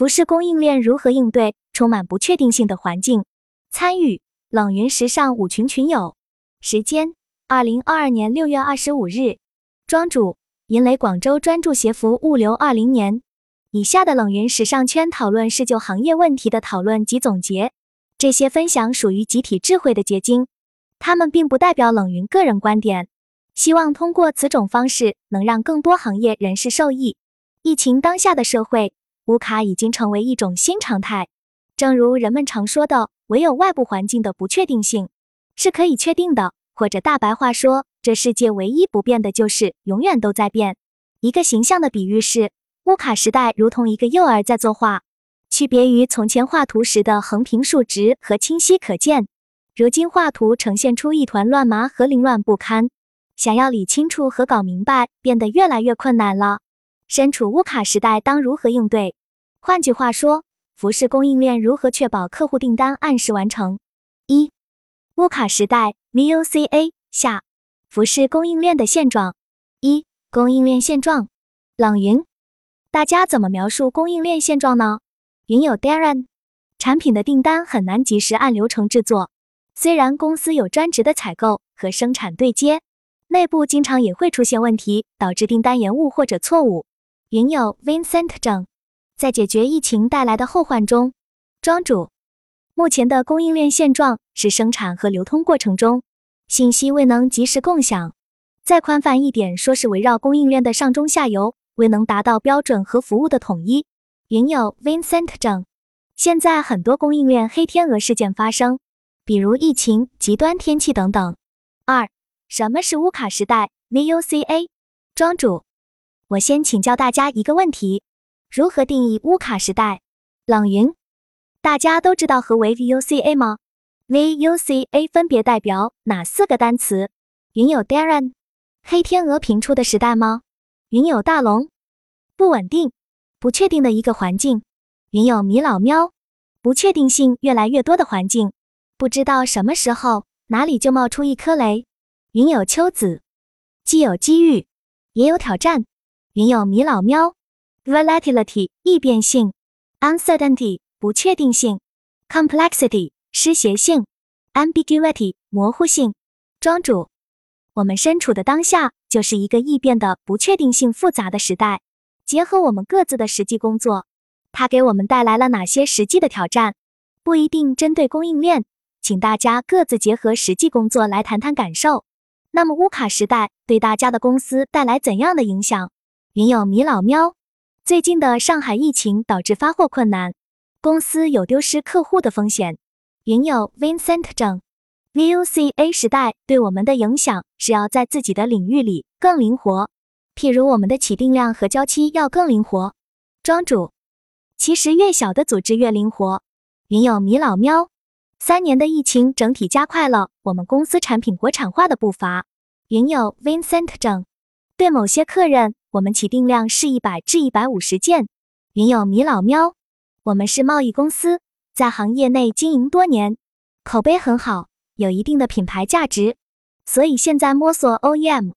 服饰供应链如何应对充满不确定性的环境？参与冷云时尚五群群友。时间：二零二二年六月二十五日。庄主：银雷广州专注鞋服物流二零年。以下的冷云时尚圈讨论是就行业问题的讨论及总结，这些分享属于集体智慧的结晶，他们并不代表冷云个人观点。希望通过此种方式能让更多行业人士受益。疫情当下的社会。乌卡已经成为一种新常态，正如人们常说的，唯有外部环境的不确定性是可以确定的，或者大白话说，这世界唯一不变的就是永远都在变。一个形象的比喻是，乌卡时代如同一个幼儿在作画，区别于从前画图时的横平竖直和清晰可见，如今画图呈现出一团乱麻和凌乱不堪，想要理清楚和搞明白变得越来越困难了。身处乌卡时代，当如何应对？换句话说，服饰供应链如何确保客户订单按时完成？一、乌卡时代 VUCA 下服饰供应链的现状。一、供应链现状。冷云，大家怎么描述供应链现状呢？云友 Darren，产品的订单很难及时按流程制作，虽然公司有专职的采购和生产对接，内部经常也会出现问题，导致订单延误或者错误。云友 Vincent 正。在解决疫情带来的后患中，庄主目前的供应链现状是生产和流通过程中信息未能及时共享。再宽泛一点说，是围绕供应链的上中下游未能达到标准和服务的统一。云友 Vincent 正，现在很多供应链黑天鹅事件发生，比如疫情、极端天气等等。二，什么是乌卡时代 VUCA？庄主，我先请教大家一个问题。如何定义乌卡时代？冷云，大家都知道何为 VUCA 吗？VUCA 分别代表哪四个单词？云有 Darren，黑天鹅频出的时代吗？云有大龙，不稳定、不确定的一个环境。云有米老喵，不确定性越来越多的环境，不知道什么时候哪里就冒出一颗雷。云有秋子，既有机遇，也有挑战。云有米老喵。Volatility 易变性，Uncertainty 不确定性，Complexity 失协性，Ambiguity 模糊性。庄主，我们身处的当下就是一个易变的、不确定性复杂的时代。结合我们各自的实际工作，它给我们带来了哪些实际的挑战？不一定针对供应链，请大家各自结合实际工作来谈谈感受。那么乌卡时代对大家的公司带来怎样的影响？云有米老喵。最近的上海疫情导致发货困难，公司有丢失客户的风险。云友 Vincent 正，VUCA 时代对我们的影响是要在自己的领域里更灵活，譬如我们的起订量和交期要更灵活。庄主，其实越小的组织越灵活。云友米老喵，三年的疫情整体加快了我们公司产品国产化的步伐。云友 Vincent 正，对某些客人。我们起订量是一百至一百五十件。云友米老喵，我们是贸易公司，在行业内经营多年，口碑很好，有一定的品牌价值，所以现在摸索 OEM，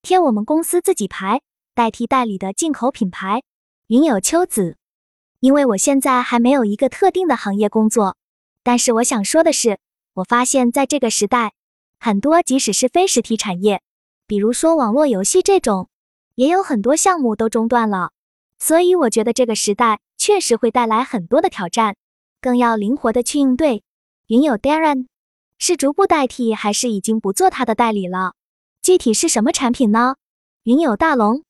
贴我们公司自己牌，代替代理的进口品牌。云友秋子，因为我现在还没有一个特定的行业工作，但是我想说的是，我发现在这个时代，很多即使是非实体产业，比如说网络游戏这种。也有很多项目都中断了，所以我觉得这个时代确实会带来很多的挑战，更要灵活的去应对。云友 Darren 是逐步代替还是已经不做他的代理了？具体是什么产品呢？云友大龙，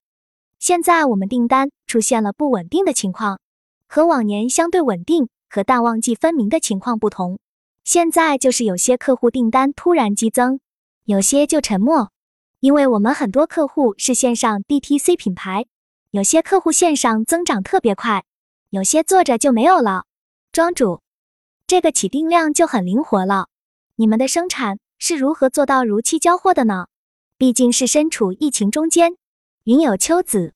现在我们订单出现了不稳定的情况，和往年相对稳定和淡旺季分明的情况不同。现在就是有些客户订单突然激增，有些就沉默。因为我们很多客户是线上 DTC 品牌，有些客户线上增长特别快，有些做着就没有了。庄主，这个起订量就很灵活了。你们的生产是如何做到如期交货的呢？毕竟是身处疫情中间。云有秋子，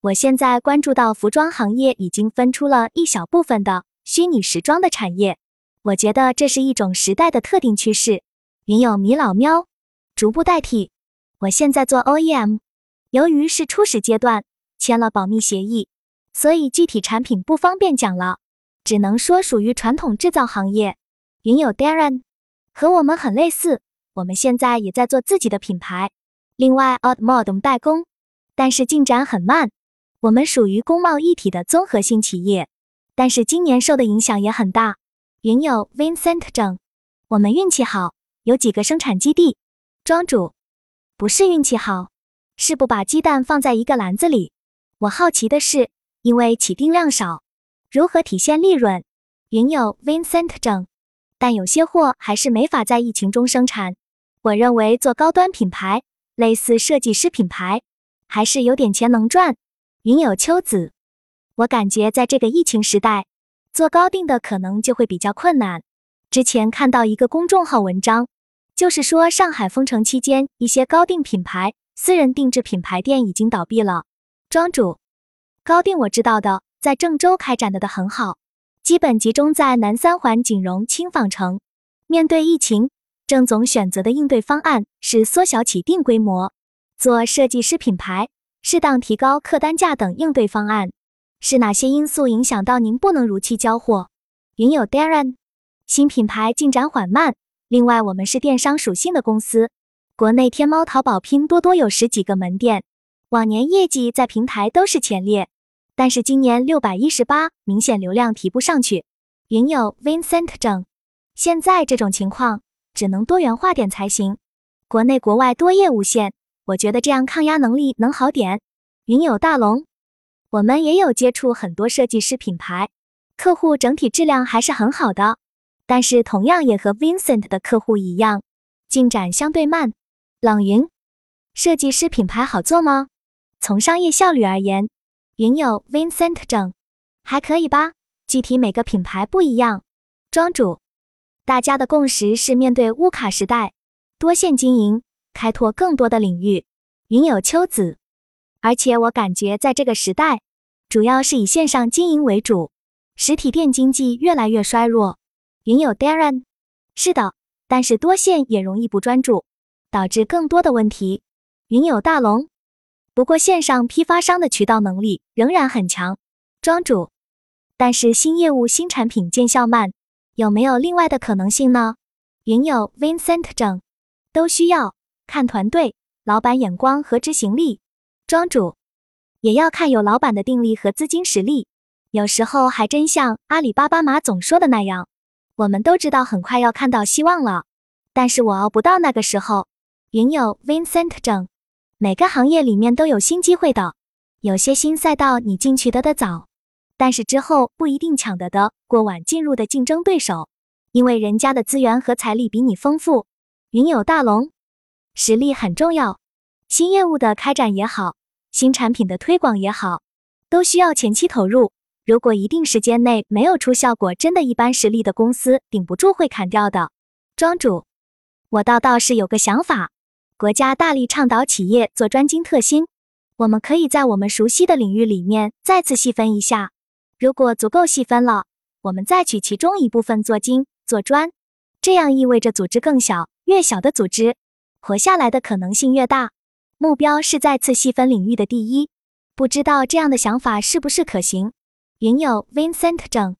我现在关注到服装行业已经分出了一小部分的虚拟时装的产业，我觉得这是一种时代的特定趋势。云有米老喵，逐步代替。我现在做 OEM，由于是初始阶段，签了保密协议，所以具体产品不方便讲了，只能说属于传统制造行业。云友 Darren 和我们很类似，我们现在也在做自己的品牌。另外 o u t m o d 代工，但是进展很慢。我们属于工贸一体的综合性企业，但是今年受的影响也很大。云友 Vincent 整，我们运气好，有几个生产基地。庄主，不是运气好，是不把鸡蛋放在一个篮子里。我好奇的是，因为起订量少，如何体现利润？云友 Vincent 整，但有些货还是没法在疫情中生产。我认为做高端品牌，类似设计师品牌，还是有点钱能赚。云有秋子，我感觉在这个疫情时代，做高定的可能就会比较困难。之前看到一个公众号文章，就是说上海封城期间，一些高定品牌、私人定制品牌店已经倒闭了。庄主，高定我知道的，在郑州开展的的很好，基本集中在南三环锦荣轻纺城。面对疫情，郑总选择的应对方案是缩小起订规模，做设计师品牌。适当提高客单价等应对方案，是哪些因素影响到您不能如期交货？云友 Darren，新品牌进展缓慢。另外，我们是电商属性的公司，国内天猫、淘宝、拼多多有十几个门店，往年业绩在平台都是前列，但是今年六百一十八，明显流量提不上去。云友 Vincent 整，现在这种情况只能多元化点才行，国内国外多业务线。我觉得这样抗压能力能好点。云友大龙，我们也有接触很多设计师品牌，客户整体质量还是很好的，但是同样也和 Vincent 的客户一样，进展相对慢。冷云，设计师品牌好做吗？从商业效率而言，云有 Vincent 整还可以吧，具体每个品牌不一样。庄主，大家的共识是面对乌卡时代，多线经营。开拓更多的领域，云有秋子。而且我感觉在这个时代，主要是以线上经营为主，实体店经济越来越衰弱。云有 Darren，是的，但是多线也容易不专注，导致更多的问题。云有大龙，不过线上批发商的渠道能力仍然很强。庄主，但是新业务新产品见效慢，有没有另外的可能性呢？云有 Vincent 整，都需要。看团队、老板眼光和执行力，庄主也要看有老板的定力和资金实力。有时候还真像阿里巴巴马总说的那样，我们都知道很快要看到希望了，但是我熬不到那个时候。云友 Vincent 整，每个行业里面都有新机会的，有些新赛道你进去得的早，但是之后不一定抢得的过晚进入的竞争对手，因为人家的资源和财力比你丰富。云友大龙。实力很重要，新业务的开展也好，新产品的推广也好，都需要前期投入。如果一定时间内没有出效果，真的一般实力的公司顶不住会砍掉的。庄主，我倒倒是有个想法，国家大力倡导企业做专精特新，我们可以在我们熟悉的领域里面再次细分一下。如果足够细分了，我们再取其中一部分做精做专，这样意味着组织更小，越小的组织。活下来的可能性越大，目标是再次细分领域的第一。不知道这样的想法是不是可行？云友 Vincent 整，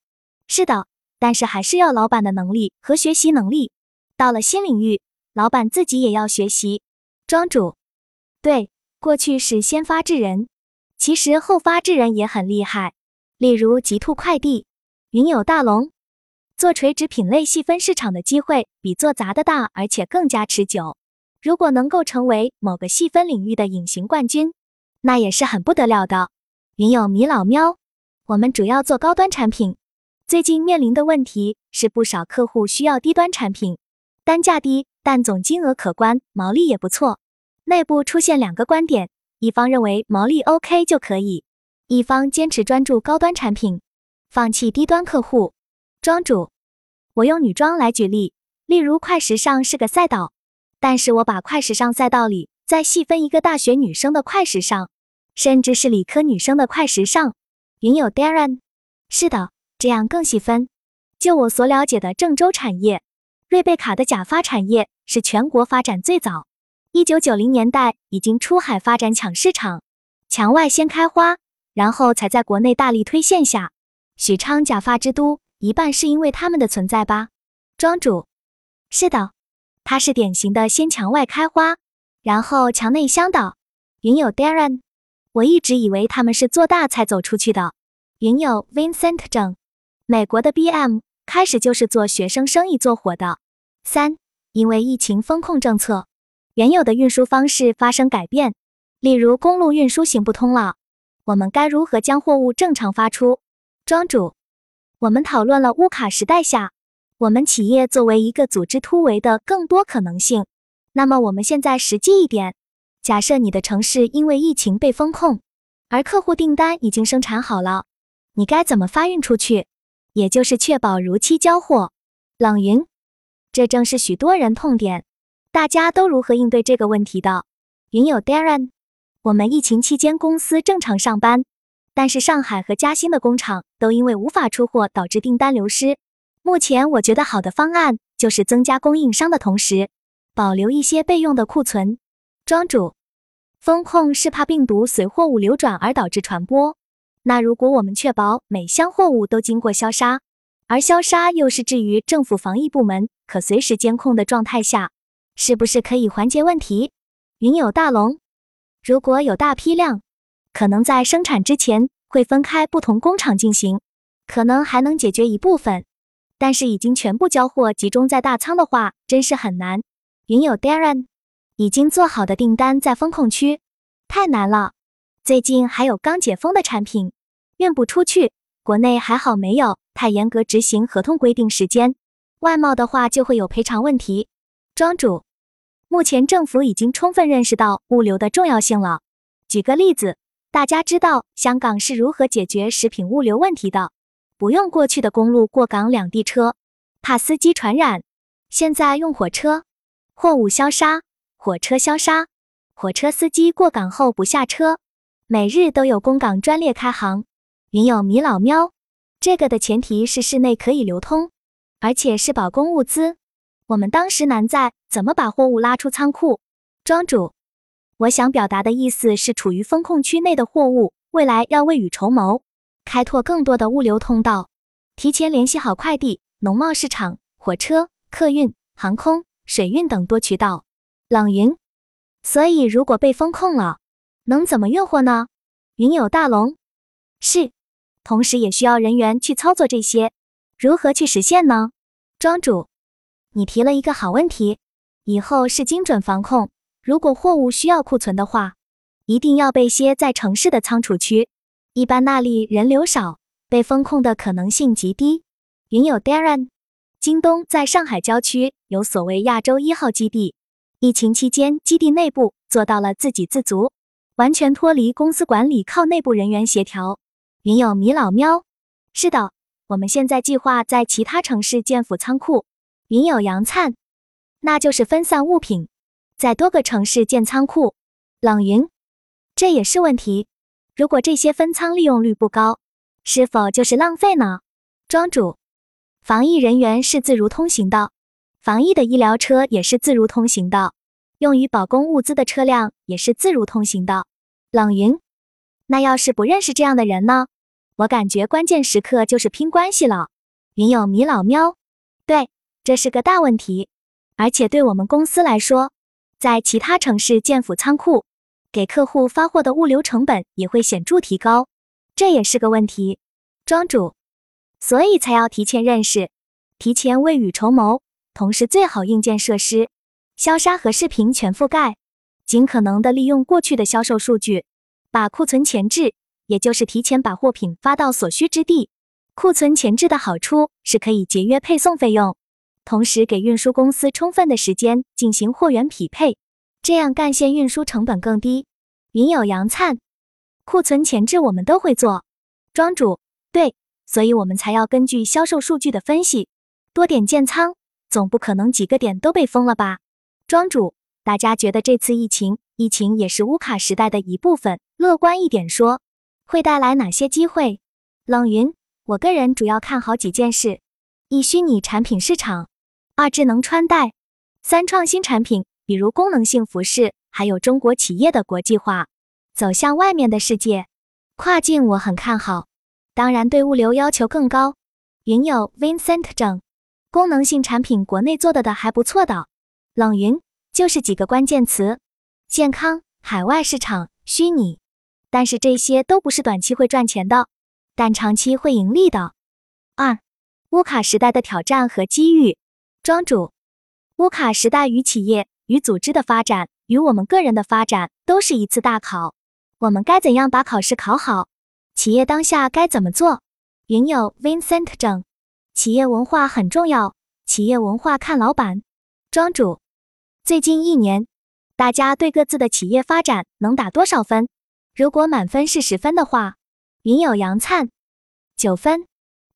是的，但是还是要老板的能力和学习能力。到了新领域，老板自己也要学习。庄主，对，过去是先发制人，其实后发制人也很厉害。例如极兔快递，云友大龙，做垂直品类细分市场的机会比做杂的大，而且更加持久。如果能够成为某个细分领域的隐形冠军，那也是很不得了的。云有米老喵，我们主要做高端产品，最近面临的问题是不少客户需要低端产品，单价低，但总金额可观，毛利也不错。内部出现两个观点，一方认为毛利 OK 就可以，一方坚持专注高端产品，放弃低端客户。庄主，我用女装来举例，例如快时尚是个赛道。但是我把快时尚赛道里再细分一个大学女生的快时尚，甚至是理科女生的快时尚。云友 Darren，是的，这样更细分。就我所了解的郑州产业，瑞贝卡的假发产业是全国发展最早，一九九零年代已经出海发展抢市场，墙外先开花，然后才在国内大力推线下。许昌假发之都，一半是因为他们的存在吧？庄主，是的，他是典型的先墙外开花，然后墙内香的。云友 Darren，我一直以为他们是做大才走出去的。云友 Vincent 正，美国的 BM 开始就是做学生生意做火的。三，因为疫情风控政策，原有的运输方式发生改变，例如公路运输行不通了，我们该如何将货物正常发出？庄主，我们讨论了乌卡时代下我们企业作为一个组织突围的更多可能性。那么我们现在实际一点，假设你的城市因为疫情被封控，而客户订单已经生产好了。你该怎么发运出去？也就是确保如期交货。冷云，这正是许多人痛点。大家都如何应对这个问题的？云友 Darren，我们疫情期间公司正常上班，但是上海和嘉兴的工厂都因为无法出货导致订单流失。目前我觉得好的方案就是增加供应商的同时，保留一些备用的库存。庄主，风控是怕病毒随货物流转而导致传播。那如果我们确保每箱货物都经过消杀，而消杀又是置于政府防疫部门可随时监控的状态下，是不是可以缓解问题？云友大龙，如果有大批量，可能在生产之前会分开不同工厂进行，可能还能解决一部分，但是已经全部交货集中在大仓的话，真是很难。云友 Darren，已经做好的订单在风控区，太难了。最近还有刚解封的产品。运不出去，国内还好没有。太严格执行合同规定时间，外贸的话就会有赔偿问题。庄主，目前政府已经充分认识到。物流的重要性了。举个例子，大家知道。香港是如何解决食品物流问题的？不用过去的公路过港两地车，怕司机传染，现在用火车，货物消杀，火车消杀，火车司机过港后不下车。每日都有公港专列开行，云有米老喵。这个的前提是室内可以流通，而且是保供物资。我们当时难在怎么把货物拉出仓库。庄主，我想表达的意思是，处于风控区内的货物，未来要未雨绸缪，开拓更多的物流通道，提前联系好快递、农贸市场、火车、客运、航空、水运等多渠道。冷云，所以如果被风控了。能怎么运货呢？云友大龙是，同时也需要人员去操作这些，如何去实现呢？庄主，你提了一个好问题。以后是精准防控，如果货物需要库存的话，一定要备些在城市的仓储区，一般那里人流少，被风控的可能性极低。云友 Darren，京东在上海郊区有所谓亚洲一号基地，疫情期间基地内部做到了自给自足。完全脱离公司管理，靠内部人员协调。云友米老喵，是的，我们现在计划在其他城市建辅仓库。云友杨灿，那就是分散物品，在多个城市建仓库。冷云，这也是问题。如果这些分仓利用率不高，是否就是浪费呢？庄主，防疫人员是自如通行的，防疫的医疗车也是自如通行的。用于保供物资的车辆也是自如通行的。冷云，那要是不认识这样的人呢？我感觉关键时刻就是拼关系了。云有米老喵，对，这是个大问题。而且对我们公司来说，在其他城市建辅仓库，给客户发货的物流成本也会显著提高，这也是个问题。庄主，所以才要提前认识，提前未雨绸缪，同时最好硬件设施。消杀和视频全覆盖，尽可能的利用过去的销售数据，把库存前置，也就是提前把货品发到所需之地。库存前置的好处是可以节约配送费用，同时给运输公司充分的时间进行货源匹配，这样干线运输成本更低。云有杨灿，库存前置我们都会做。庄主，对，所以我们才要根据销售数据的分析，多点建仓，总不可能几个点都被封了吧？庄主，大家觉得这次疫情，疫情也是乌卡时代的一部分。乐观一点说，会带来哪些机会？冷云，我个人主要看好几件事：一、虚拟产品市场；二、智能穿戴；三、创新产品，比如功能性服饰；还有中国企业的国际化，走向外面的世界。跨境我很看好，当然对物流要求更高。云友 Vincent 整，功能性产品国内做的的还不错的。冷云就是几个关键词：健康、海外市场、虚拟。但是这些都不是短期会赚钱的，但长期会盈利的。二，乌卡时代的挑战和机遇。庄主，乌卡时代与企业与组织的发展，与我们个人的发展，都是一次大考。我们该怎样把考试考好？企业当下该怎么做？云友 Vincent 整，企业文化很重要，企业文化看老板。庄主，最近一年，大家对各自的企业发展能打多少分？如果满分是十分的话，云友杨灿九分。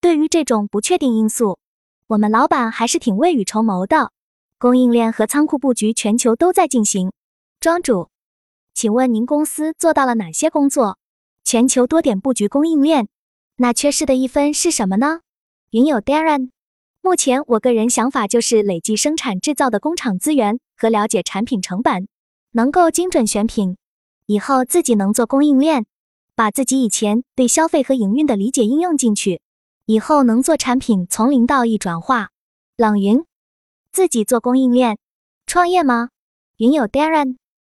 对于这种不确定因素，我们老板还是挺未雨绸缪的。供应链和仓库布局全球都在进行。庄主。请问您公司做到了哪些工作？全球多点布局供应链，那缺失的一分是什么呢？云友 Darren，目前我个人想法就是累计生产制造的工厂资源和了解产品成本，能够精准选品，以后自己能做供应链，把自己以前对消费和营运的理解应用进去，以后能做产品从零到一转化。冷云，自己做供应链，创业吗？云友 Darren。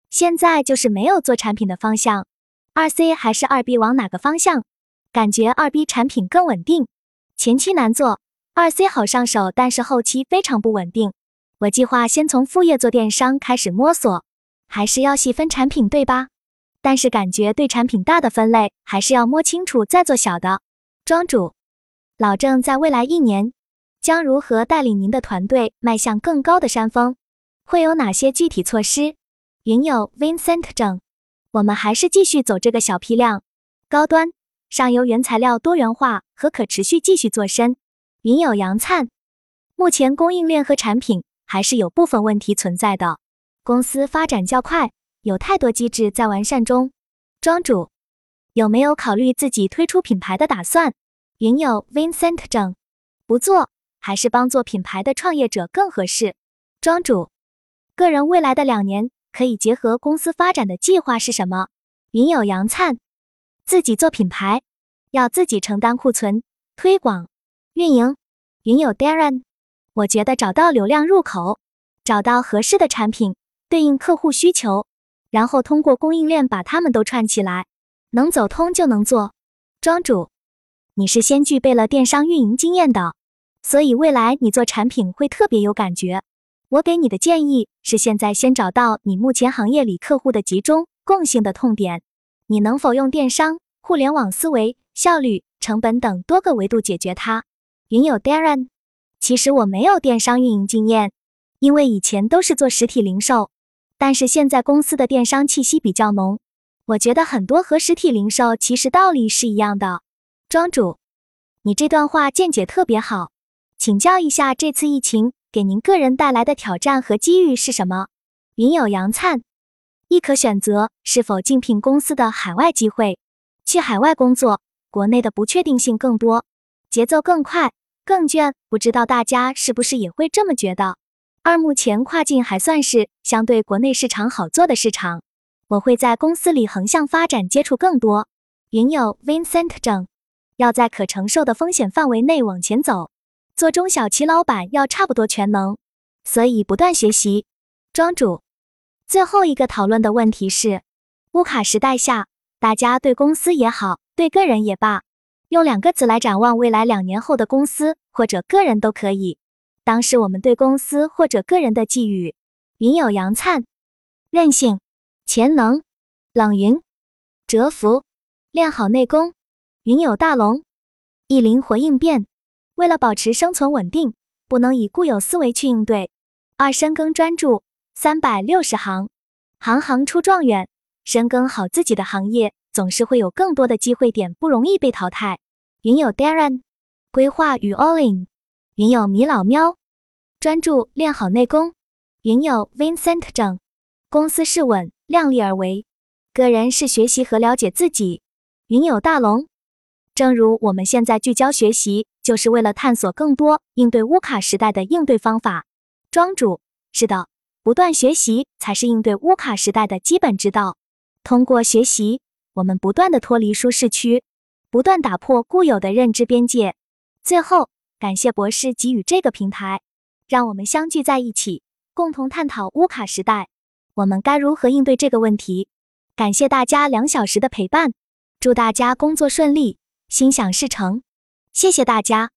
现在就是没有做产品的方向，二 C 还是二 B 往哪个方向？感觉二 B 产品更稳定，前期难做，二 C 好上手，但是后期非常不稳定。我计划先从副业做电商开始摸索，还是要细分产品，对吧？但是感觉对产品大的分类还是要摸清楚再做小的。庄主，老郑在未来一年将如何带领您的团队迈向更高的山峰？会有哪些具体措施？云友 Vincent 整，我们还是继续走这个小批量、高端、上游原材料多元化和可持续继续做深。云友杨灿，目前供应链和产品还是有部分问题存在的，公司发展较快，有太多机制在完善中。庄主，有没有考虑自己推出品牌的打算？云友 Vincent 整，不做，还是帮做品牌的创业者更合适。庄主，个人未来的两年。可以结合公司发展的计划是什么？云友杨灿，自己做品牌，要自己承担库存、推广、运营。云友 Darren，我觉得找到流量入口，找到合适的产品，对应客户需求，然后通过供应链把它们都串起来，能走通就能做。庄主，你是先具备了电商运营经验的，所以未来你做产品会特别有感觉。我给你的建议是，现在先找到你目前行业里客户的集中共性的痛点，你能否用电商、互联网思维、效率、成本等多个维度解决它？云友 Darren，其实我没有电商运营经验，因为以前都是做实体零售，但是现在公司的电商气息比较浓，我觉得很多和实体零售其实道理是一样的。庄主，你这段话见解特别好，请教一下，这次疫情。给您个人带来的挑战和机遇是什么？云友杨灿，亦可选择是否竞聘公司的海外机会，去海外工作。国内的不确定性更多，节奏更快，更卷。不知道大家是不是也会这么觉得？二目前跨境还算是相对国内市场好做的市场，我会在公司里横向发展，接触更多。云友 Vincent 整，要在可承受的风险范围内往前走。做中小企老板要差不多全能，所以不断学习。庄主，最后一个讨论的问题是：乌卡时代下，大家对公司也好，对个人也罢，用两个字来展望未来两年后的公司或者个人都可以。当时我们对公司或者个人的寄语：云有杨灿，韧性、潜能、冷云、蛰伏、练好内功；云有大龙，易灵活应变。为了保持生存稳定，不能以固有思维去应对。二深耕专注，三百六十行，行行出状元。深耕好自己的行业，总是会有更多的机会点，不容易被淘汰。云有 Darren，规划与 All In。云有米老喵，专注练好内功。云有 Vincent 整，公司是稳，量力而为。个人是学习和了解自己。云有大龙，正如我们现在聚焦学习。就是为了探索更多应对乌卡时代的应对方法。庄主，是的，不断学习才是应对乌卡时代的基本之道。通过学习，我们不断的脱离舒适区，不断打破固有的认知边界。最后，感谢博士给予这个平台，让我们相聚在一起，共同探讨乌卡时代，我们该如何应对这个问题。感谢大家两小时的陪伴，祝大家工作顺利，心想事成。谢谢大家。